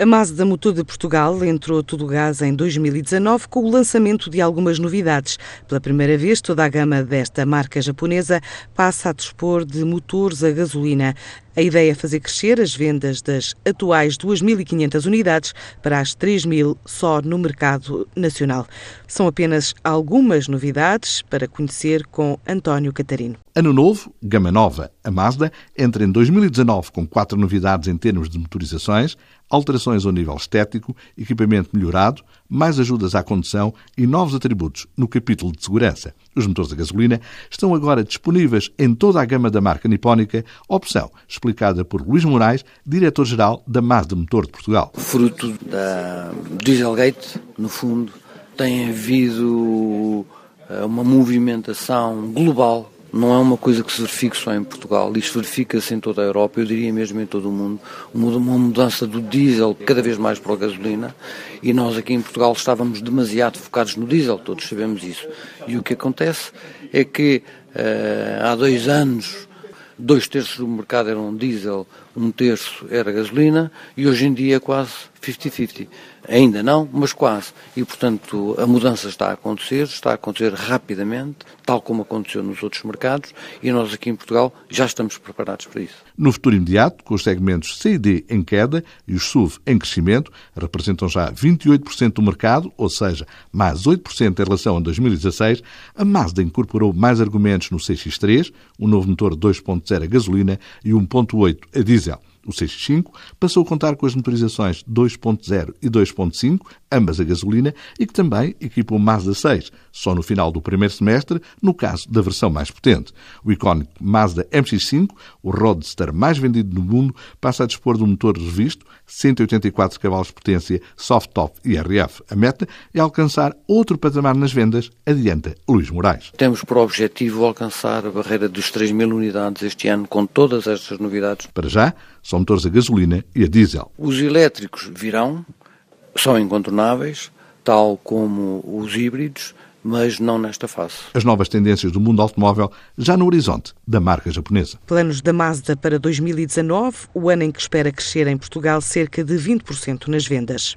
A Mazda Motor de Portugal entrou todo o gás em 2019 com o lançamento de algumas novidades. Pela primeira vez, toda a gama desta marca japonesa passa a dispor de motores a gasolina. A ideia é fazer crescer as vendas das atuais 2.500 unidades para as 3.000 só no mercado nacional. São apenas algumas novidades para conhecer com António Catarino. Ano novo, gama nova. A Mazda entra em 2019 com quatro novidades em termos de motorizações, alterações ao nível estético, equipamento melhorado, mais ajudas à condução e novos atributos no capítulo de segurança. Os motores a gasolina estão agora disponíveis em toda a gama da marca nipónica, opção explicada por Luís Moraes, diretor-geral da Mazda Motor de Portugal. Fruto da Dieselgate, no fundo, tem havido eh, uma movimentação global não é uma coisa que se verifique só em Portugal, isto verifica-se em toda a Europa, eu diria mesmo em todo o mundo, uma mudança do diesel cada vez mais para a gasolina e nós aqui em Portugal estávamos demasiado focados no diesel, todos sabemos isso. E o que acontece é que uh, há dois anos dois terços do mercado eram diesel, um terço era gasolina e hoje em dia é quase 50-50. Ainda não, mas quase. E, portanto, a mudança está a acontecer, está a acontecer rapidamente, tal como aconteceu nos outros mercados, e nós aqui em Portugal já estamos preparados para isso. No futuro imediato, com os segmentos C e D em queda e os SUV em crescimento, representam já 28% do mercado, ou seja, mais 8% em relação a 2016, a Mazda incorporou mais argumentos no CX-3, um novo motor 2.0 a gasolina e 1.8 a diesel. O CX5 passou a contar com as motorizações 2.0 e 2.5, ambas a gasolina, e que também equipam o Mazda 6, só no final do primeiro semestre, no caso da versão mais potente. O icónico Mazda MX5, o roadster mais vendido no mundo, passa a dispor de um motor revisto, 184 cavalos de potência, soft-top e RF. A meta é alcançar outro patamar nas vendas, adianta Luís Moraes. Temos por objetivo alcançar a barreira dos 3 mil unidades este ano, com todas estas novidades. Para já, são motores a gasolina e a diesel. Os elétricos virão, são incontornáveis, tal como os híbridos, mas não nesta fase. As novas tendências do mundo automóvel já no horizonte da marca japonesa. Planos da Mazda para 2019, o ano em que espera crescer em Portugal cerca de 20% nas vendas.